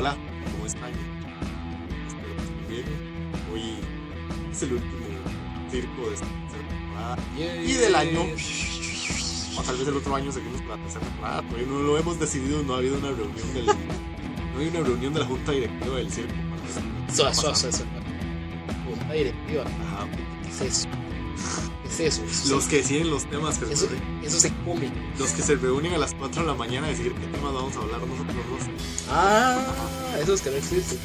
Hola, ¿cómo están? Espero que estén bien. Hoy es el último circo de esta tercera temporada y del año. O tal vez el otro año seguimos con la tercera temporada. Todavía no lo hemos decidido, no ha habido una reunión del. No hay una reunión de la junta directiva del circo. pasando. suave, suave. Junta directiva. Ajá. ¿Qué es eso? ¿Qué es eso? Eso, Los se, que deciden los temas que se eso, reúnen. eso se come. Los que se reúnen a las 4 de la mañana a decidir qué temas vamos a hablar nosotros dos. Ah, esos que no existen.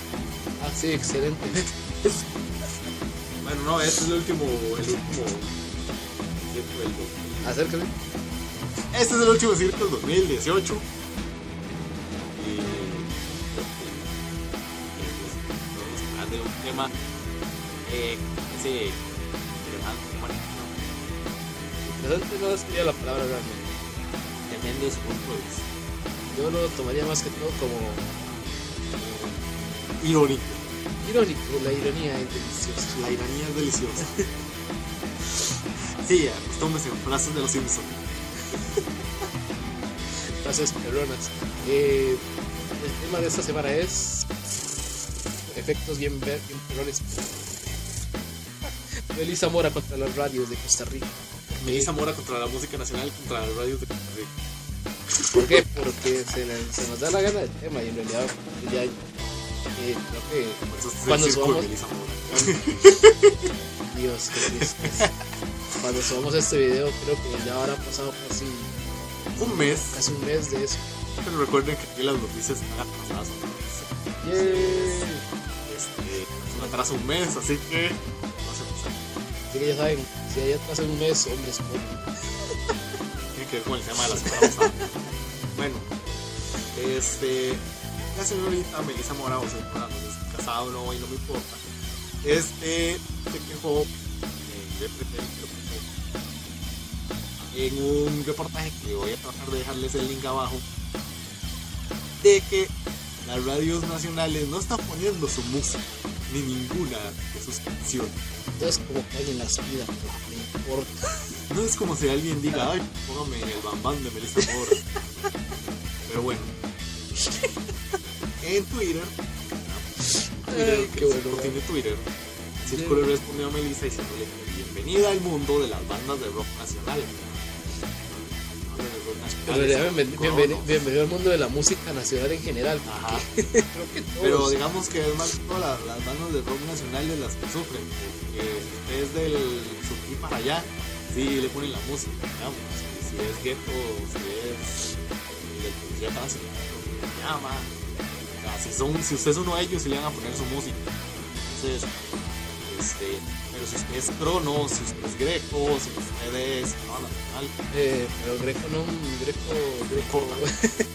Ah, sí, excelente. Bueno, no, este es el último. El último. Acércate. Este es el último circo del 2018. Y que, que, pues, podemos hablar de un tema eh, ese interesante, no sería la palabra realmente. tremendo es punto de vista. Yo lo tomaría más que todo como Irónico. irónico. La ironía es deliciosa. La ironía es deliciosa. Sí, acostúmbrense en frases de los Simpsons. Frases perronas. Eh, el tema de esta semana es efectos bien, ver- bien perrones. Melissa Mora contra las radios de Costa Rica. Melissa Mora contra la música nacional contra las radios de Costa Rica. ¿Por qué? Porque se, se nos da la gana del tema y en realidad ya eh, creo que Cuando subamos-. Dios, qué tristes. Cuando subamos este video creo que ya habrá pasado casi, Un mes, casi un mes de eso. pero recuerden que aquí las noticias están atrasadas. Yay. Este, es un atraso un mes, así que no se pasa. Así que ya saben, si hay atrás en un mes, hombres, por Tiene que ver con el tema de la semana pasada. Bueno, este, la señorita Melissa Mora, o señora, no sé si casada o no, y no me importa. Este, se quejó eh, en un reportaje que voy a tratar de dejarles el link abajo de que las radios nacionales no están poniendo su música ni ninguna de sus canciones. Entonces como que alguien las pida, pero no importa. No es como si alguien diga, ay, póngame el bambán de Melissa Mora. Pero bueno. En Twitter, Ay, qué bueno. Tiene Twitter, Círculo le respondió a Melissa diciéndole que bienvenida al mundo de las bandas de rock nacional. De nacional, bienvenido, ¿no? bienvenido al mundo de la música nacional en general. Ajá. Que. Pero digamos que es más que la- las bandas de rock nacionales las que sufren, porque si es del surgir para allá, sí le ponen la música, digamos. Si, si es gueto, si es policía tránsito, se llama. O sea, si, son, si usted es uno de ellos, sí le van a poner su música. Entonces, este, pero si usted es crono, si usted es greco, si usted es no, nacional, Eh, pero Greco no, Greco, Greco,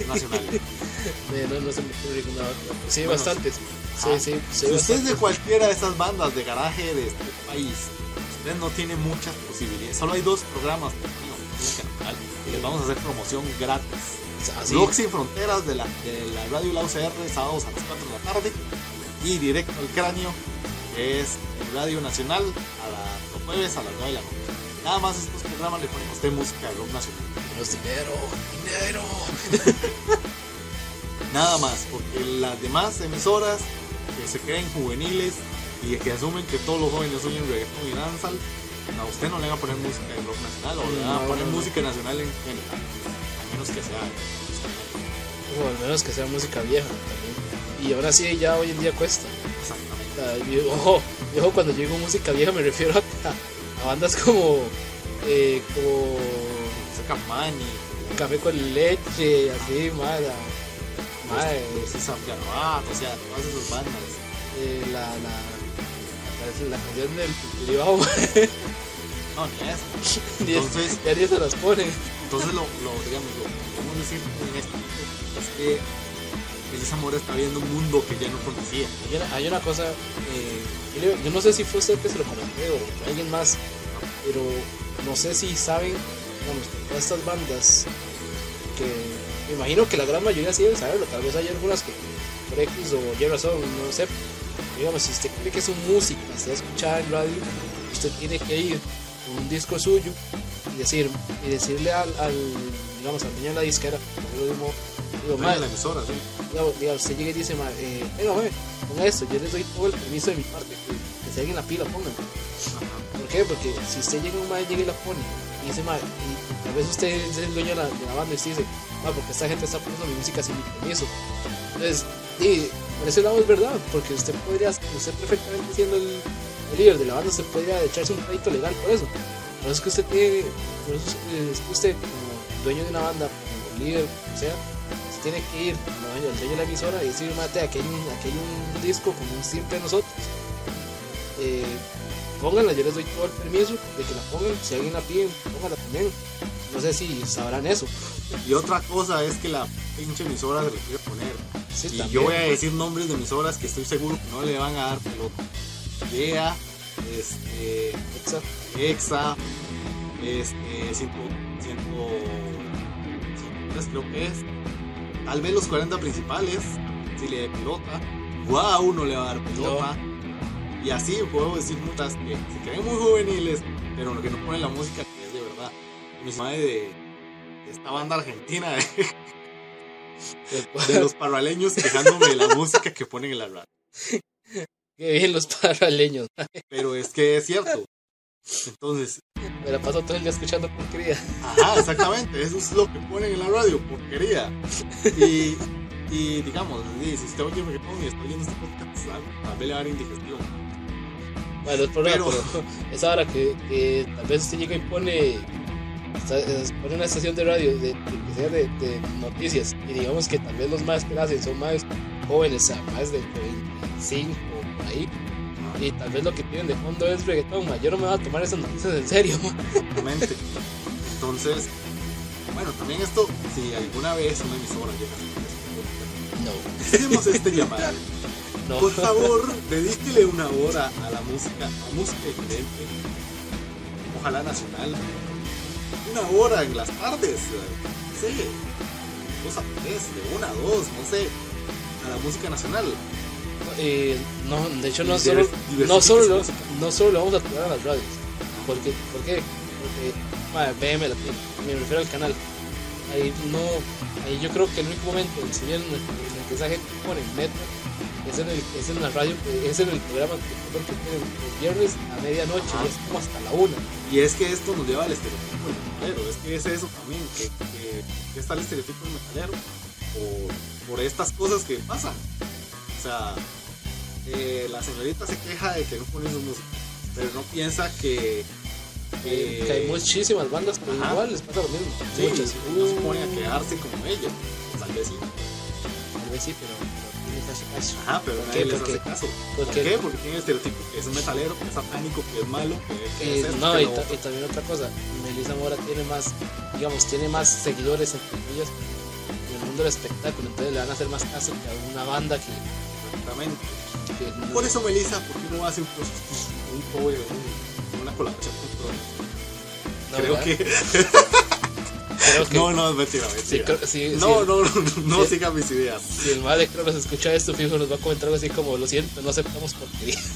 nacional. eh, no, no se me ocurre pero Sí, Bueno, bastantes. Sí, Ah, sí, sí. Si usted es de cualquiera de estas bandas de garaje de este país, usted no tiene muchas posibilidades. Solo hay dos programas nacional y les vamos a hacer promoción gratis. Así, Rock Sin Fronteras de la, de la radio La UCR, sábados a las 4 de la tarde. Y Directo al Cráneo, que es en Radio Nacional, a la- los jueves a las 9 de la noche. Nada más estos programas le ponemos de música de rock nacional. menos dinero, dinero. Nada más, porque las demás emisoras que se creen juveniles y que asumen que todos los jóvenes oyen reggaetón y danzal, a usted no le van a poner música de rock nacional o le van a poner música nacional en general, menos que sea. O al menos que sea música vieja también. Y ahora sí, ya hoy en día cuesta. Exactamente. O sea, yo- ojo, yo cuando digo música vieja me refiero a, a bandas como, eh, como Saca Mani, Café con leche, así, mala. Madre, o sea, todas esas bandas. eh, la, la, la, canción del privado, No, ni eso. Entonces- ya ni se las ponen. Entonces, lo, digamos, lo podemos decir en esto es que Melissa Mora está viendo un mundo que ya no conocía. Hay una, cosa, eh, yo, no sé si fue usted que se lo comenté o alguien más, pero no sé si saben, digamos, todas estas bandas que me imagino que la gran mayoría sí deben saberlo, tal vez hay algunas que por X o Y razón, no sé. Digamos, si usted cree que es un músico, está escuchada en radio, usted tiene que ir con un disco suyo decir y decirle al, al digamos al dueño de la disquera, un modo, Digo, Dueño de la emisora, sí. digamos, digamos, usted llega y dice, mae, eh, venga, ponga esto, yo les doy todo el permiso de mi parte, que, que se hagan la pila, pongan. ¿Por qué? Porque si usted llega un mae, llega y la pone, y dice, mae, y tal vez usted es el dueño de la, de la banda y usted dice, mae, porque esta gente está poniendo mi música sin mi permiso. Entonces, y por ese lado es verdad, porque usted podría, usted perfectamente siendo el, el líder de la banda, usted podría echarse un crédito legal por eso. Por eso es que usted tiene, por eso es que usted como dueño de una banda, como líder, o sea, usted tiene que ir como dueño, dueño de la emisora y decir, mate, aquí hay un, aquí hay un disco simple de nosotros. Eh, pónganla, yo les doy todo el permiso de que la pongan, si alguien la pide, pónganla también. No sé si sabrán eso. Y otra cosa es que la pinche emisora se le quiere poner. Sí, y también. yo voy a decir nombres de emisoras que estoy seguro que no le van a dar pelota. Lea, este. Exa, este, ciento, ciento, 103 creo que es. Tal vez los 40 principales, si le da pelota. Wow, no le va a dar pelota. Y así puedo decir muchas que se creen muy juveniles, pero que no ponen la música que es de verdad. Mi madre de, de esta banda argentina de, de los parraleños quejándome de la música que ponen en la radio. Qué bien los paraleños. Pero es que es cierto. Entonces, Me la paso todo el día escuchando porquería. Ajá, exactamente, eso es lo que ponen en la radio, porquería. Y, y digamos, si usted oye reggaetón y está oyendo este podcast, tal tal vez le va a dar indigestión. Bueno, es problema, Pero- pero, es ahora que, que tal vez usted llega y pone, pone una estación de radio de, de- de, de noticias y digamos que tal vez los más que la hacen son más jóvenes, más de 25 por ahí. Y tal vez lo que tienen de fondo es reggaetón, ma. yo no me voy a tomar esas noticias en serio. Exactamente. Entonces, bueno, también esto, si alguna vez una emisora llega a No, hacemos este llamado. no. Por favor, dedíquele una hora a la música, a música diferente. Ojalá nacional. Una hora en las tardes. No sé. Dos a tres, de una a dos, no sé. A la música nacional. Eh, no, de hecho no solo, no solo, no solo lo vamos a tirar a las radios. Porque, ¿Por qué? Porque, ma, BM Latino, me refiero al canal. Ahí no, ahí yo creo que el único momento en, si bien en el gente pone meta es en, el, es en la radio, es en el programa que, creo que tienen los viernes a medianoche Ajá. y es como hasta la una. Y es que esto nos lleva al estereotipo del metalero. Es que es eso también, que, que, que está el estereotipo del metalero por, por estas cosas que pasan. O sea, eh, la señorita se queja de que no ponen su música, pero no piensa que. Eh, que- hay muchísimas bandas, pero Ajá. igual les pasa lo mismo. sí, Muchas. no se ponen a quejarse como ella. Tal vez sí. Tal vez sí, pero, pero ¿quién les hace caso? Ajá, pero ¿Por nadie qué? les hace caso. ¿por ¿Por qué? qué? Porque tiene el estereotipo que es un metalero, que es satánico, que es malo, que, que es esto, no, que y, lo también otra cosa, Melissa Mora tiene más, digamos, tiene más seguidores entre comillas en el mundo del espectáculo, entonces le van a hacer más caso que a una banda que, Exactamente. que Por eso, Melissa, ¿por qué no hace un, un cover, un- una colaboración con no, Creo ¿verdad? que. Creo que No, no, es mentira, creo- no, no, no, no Sí. sigan mis ideas. si el mal de Cronos escucha esto, fijo, nos va a comentar algo así como, lo siento, no aceptamos porquería.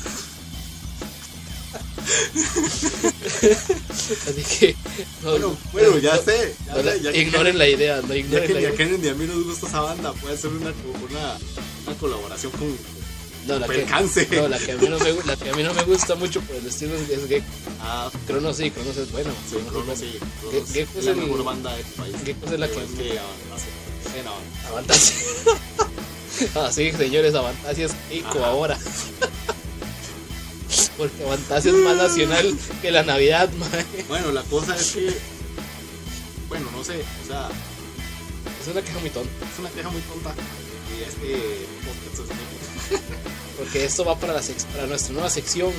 así que, no, Bueno, bueno, ya no- sé. Ya no ya que ignoren la idea, no Ya ignoren que la idea. Kennedy ni a mí nos gusta esa banda, puede ser una, una, una colaboración con No, la que, no, la que a mí no me, gu- la que a mí no me gusta mucho por el estilo es, es Gecko. Ah, Cronos sí, Cronos es bueno. sí, bueno. sí. ¿Qué- Cronos qué es la mejor banda de este país. cosa es la Pero que- es que Avantasia. Ah, sí, señores, Avantasia es Ajá. ahora. Porque Avantasia es más nacional que la Navidad, mae. Bueno, la cosa es que. Bueno, no sé, o sea, Es una queja muy tonta. es una queja muy tonta. Y este podcast es muy- Porque esto va para, la sec- para nuestra nueva sección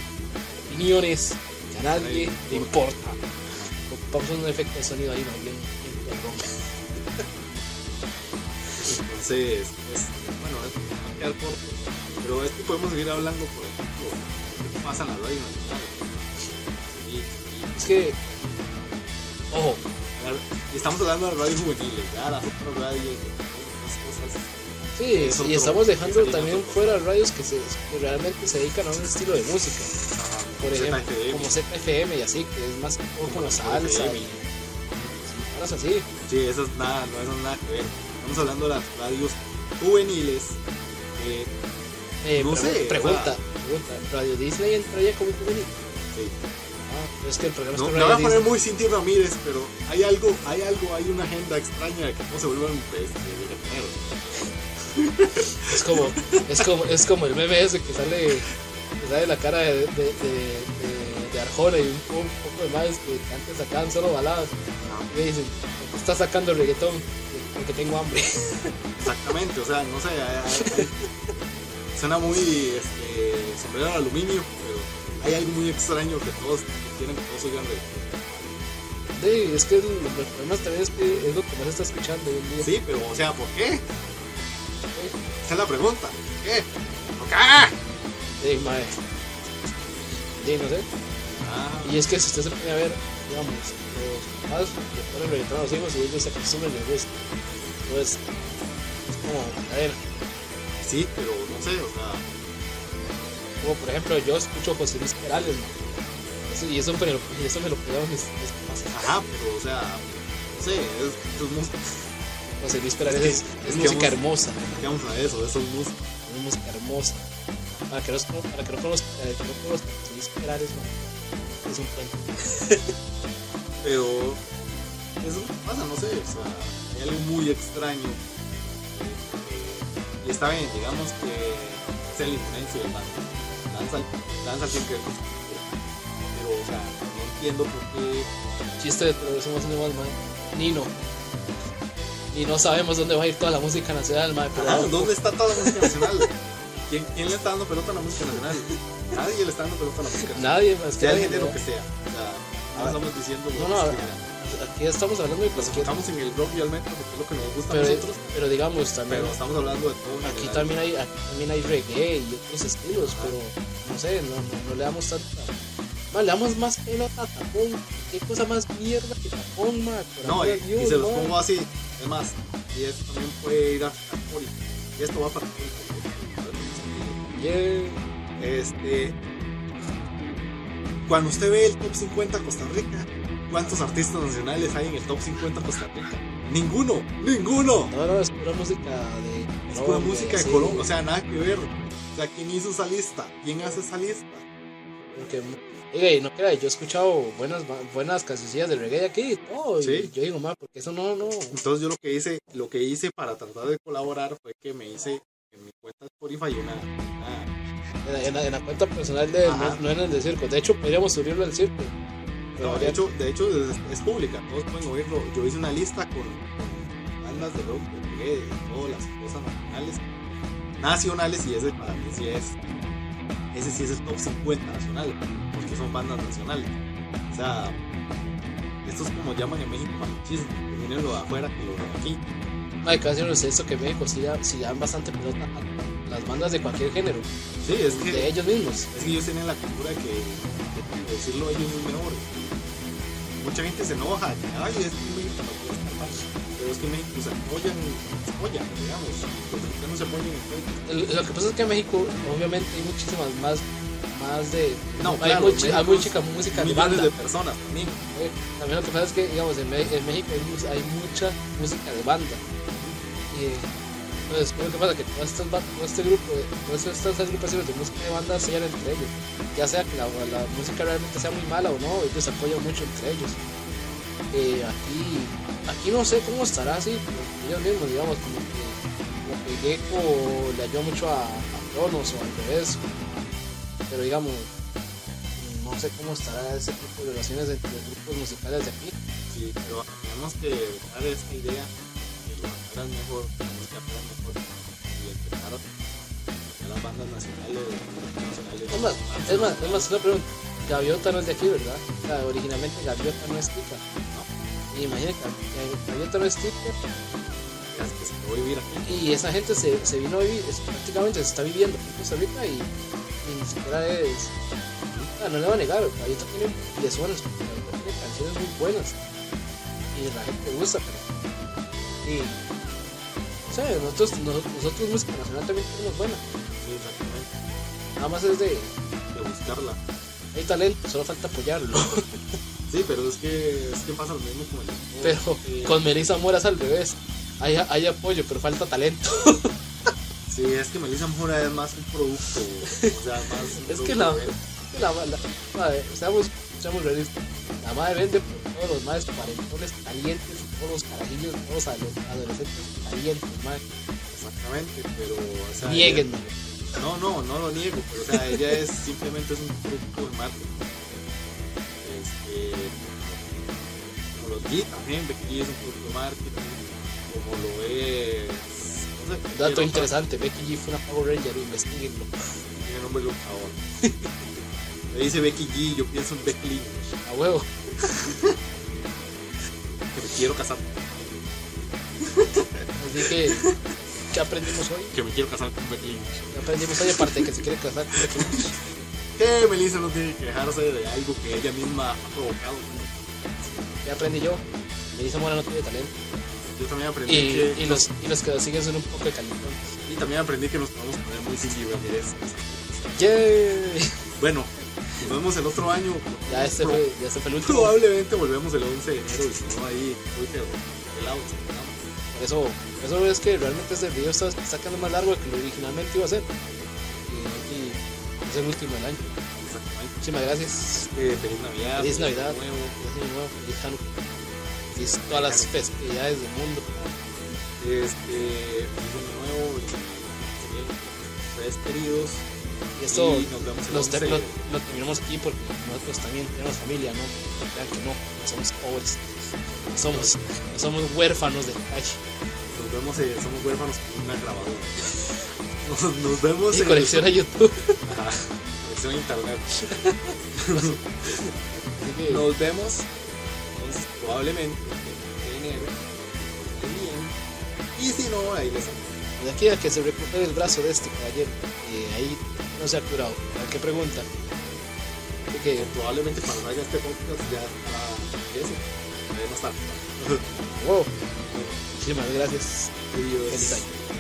Opiniones que a nadie le importa. Ocupamos un efecto de sonido ahí, más bien. Entonces, es, bueno, es, a quedar corto. Pero es que podemos seguir hablando, por ejemplo, de qué pasa en la radio nacional. Y, y- Es que, ojo, estamos hablando de radio juveniles, ya las otras radios, otras cosas. Sí, y estamos dejando también fuera radios que, se, que realmente se dedican a un estilo de música. Por ejemplo, ZFM. como ZFM y así, que es más como, como salsa cosas así. Sí, eso es nada, no es nada que ver. estamos hablando de las radios juveniles. eh, Eh, No sé, Pregunta, pregunta. ¿Radio Disney entraría como juvenil? sí. Ah, pero es que el problema No, es me que voy a poner muy Cinti Ramírez, pero hay algo, hay algo, hay una agenda extraña de que no se vuelvan este, reggaetoneros. Es como, es como, es como el meme ese que sale, que sale la cara de, de, de, de- de Arjona y un, po- un poco de más que antes sacaban solo baladas. Y me dicen, "¿Por qué estás sacando reggaetón? Porque tengo hambre. Exactamente, o sea, no sé, hay- suena muy este, sombrero de aluminio, pero hay algo muy extraño que todos quieren que todos oigan reggaetón. Sí, es que el, el problema también es que es lo que más está escuchando hoy en día. Sí, pero, o sea, ¿por qué? Esa es la pregunta. ¿Por qué? ¿Por qué? Sí, mae. Sí, no sé. Ah, Y es que si usted se pone a ver, digamos, los papás le ponen reggaetón a los hijos y ellos se acostumbran y les gusta. Entonces, es como, a ver, sí, pero no sé, o sea, como por ejemplo, yo escucho José Luis Perales, y eso me lo, y eso me lo mis, mis papás. ajá, pero, o sea, no sé, es, es música. José Luis Perales Es es, música vamos- hermosa, Digamos a eso, eso es música. es música hermosa. Para que no, para que no conozcan, no conozcan José Luis Perales, ¿no? es un cuento. Pero eso pasa, no sé, o sea, hay algo muy extraño. eh, y está bien, digamos que es el influencio del. Danza, danza tiene que ver. Pero, o sea, no entiendo por qué. Chiste de más más, man. Nino. Y no sabemos dónde va a ir toda la música nacional, man. Pero Ah, ¿Dónde está toda la música nacional? ¿Quién, ¿Quién le está dando pelota a la música nacional? Nadie le está dando pelota a la música nacional. nadie más que Sea nadie, género ¿no? que sea. O sea, no estamos diciendo. No, no, Aquí estamos hablando de cualquier. enfocamos en el y al metal porque es lo que nos gusta a Pero, nosotros. pero digamos, también. Pero estamos hablando de todo. Aquí también hay, aquí también hay reggae y otros estilos, pero no sé, no, no, no le damos tanta. Man, le damos más pelota a tapón. ¿Qué cosa más mierda que tapón, man? Por No, y, a Dios, y se los man. pongo así. Es más, y esto también puede ir a Capori. Y esto va para Yeah. Este. Cuando usted ve el top 50 Costa Rica, ¿cuántos artistas nacionales hay en el top 50 Costa Rica? Ninguno, ninguno. No, no, es pura música de. Es pura Colombia, música de sí, Colombia, o sea, nada que ver. O sea, ¿quién hizo esa lista? ¿Quién hace esa lista? Porque, oiga, y no crea, yo he escuchado buenas, buenas cancioncillas de reggae aquí. Sí. Y yo digo, más, porque eso no, no. Entonces yo lo que hice, lo que hice para tratar de colaborar fue que me hice en mi cuenta de Spotify una, una En la, en la- en la cuenta personal de no, no en el del circo. De hecho, podríamos subirlo al circo. No, de habría- hecho, de hecho es, es pública, todos pueden oírlo. Yo hice una lista con, con bandas de rock, de reggae, de todas las cosas nacionales, nacionales, y ese para mí sí es, ese sí es el top 50 nacional, porque son bandas nacionales. O sea, estos como llaman en México machismo, que vienen lo de afuera que lo de aquí. Ay, casi no sé esto que México sí, da- sí dan bastante pelota a las bandas de cualquier género, Sí, es de que, ellos mismos. es que ellos tienen la cultura de que de decirlo ellos es mejor. Mucha gente se enoja, que, ay, es que México no puede estar mal". pero es que México se apoyan, se apoyan, digamos, se Lo que pasa es que en México, obviamente, hay muchísimas más, más de. No, hay, claro, en hay mucha música de banda. de personas también. Eh, También lo que pasa es que, digamos, en, México hay, mucha música de banda. Y, entonces, ¿qué es lo que pasa? Que todas estas, ba- todo este grupo, de- todas estas agrupaciones de música de banda se hallan entre ellos. Ya sea que la, la música realmente sea muy mala o no, ellos se apoyan mucho entre ellos. Eh, aquí, aquí no sé cómo estará así, ellos mismos, digamos, como Gecko le ayudó mucho a, a Cronos o al revés. Pero digamos, no sé cómo estará ese tipo de relaciones entre los grupos musicales de aquí. Sí, pero tenemos que dejar esta idea que lo hagan mejor, tenemos que hacer mejor y empezar a las bandas nacionales, nacionales. Es más, es más, es más, una pregunta. Gaviota no es de aquí, ¿verdad? O sea, originalmente Gaviota no es tica. Y imagínate, Gav- Gaviota no es tica. Que se vivir aquí. Y esa gente se, se vino a vivir, es- prácticamente se está viviendo aquí en Costa Rica y, y ni siquiera es. Ah, no le voy a negar, Gaviota tiene piezones, Gaviota tiene canciones muy buenas. Y la gente gusta, pero. Y. O sea, nosotros, nos- nosotros música nacional también tenemos buena. Sí, exactamente. Nada más es de. De buscarla. Hay talento, solo falta apoyarlo. Sí, pero es que, es que pasa lo mismo con el Pero eh, con Melissa Mora al revés. Hay, hay apoyo, pero falta talento. Sí, es que Melissa Mora es más un producto, o sea, más. Es que la, de- es que la, la, madre, seamos, seamos realistas. La madre vende por todos los más cuarentones calientes, todos los carajillos, todos los ado- adolescentes calientes, madre. Exactamente, pero. O sea, Nieguenme. ella- No, no, no lo niego, pero o sea, ella es simplemente es un producto de marketing. Este. Como los G también, Becky es un producto de marketing, como lo es. No sé, Dato interesante, Becky G fue una Power Ranger, investiguenlo. Tiene nombre luchador. Me dice Becky G, yo pienso en Becky Lynch, A huevo. que me quiero casar, Así que, ¿qué aprendimos hoy? que me quiero casar con Becky Lynch. ¿Qué aprendimos hoy aparte de que se quiere casar con Becky Lynch? Que Melissa no tiene que quejarse de algo que ella misma ha provocado. ¿Qué aprendí yo? Melissa Mora no tiene talento. Yo también aprendí Y, que. y, los, y los que lo siguen son un poco de calentón. y también aprendí que nos podemos poner muy Ramírez. ¡Yay! Bueno, nos vemos el otro año. Ya este fue, ya este fue el último. Probablemente volvemos el 11 de enero y si no ahí, uy, pero el out. Por eso, por eso es que realmente este video está, está quedando más largo de que lo originalmente iba a ser. Y, y es el último del año. Muchísimas gracias. Eh, feliz Navidad. Feliz Navidad. Feliz Hanukkah. Todas las festividades del mundo. Este, año nuevo. Tres queridos. Y esto Y nos vemos el los 11. te- lo, lo terminamos aquí porque nosotros también tenemos familia, ¿no? No crean que no, no somos pobres. No somos, no somos huérfanos de calle. Nos vemos, eh, somos huérfanos con una grabadora. Nos, nos vemos Y en colecciona YouTube. Ajá, conexión a internet. Nos vemos probablemente en enero. Bien. Y si no, ahí les de aquí a que se recupere el brazo de este caballero, eh, ahí no se ha curado. ¿A qué pregunta? Que, probablemente cuando salga este podcast ya estará eso. Ya no está. wow. Muchísimas gracias. Adiós. Feliz año.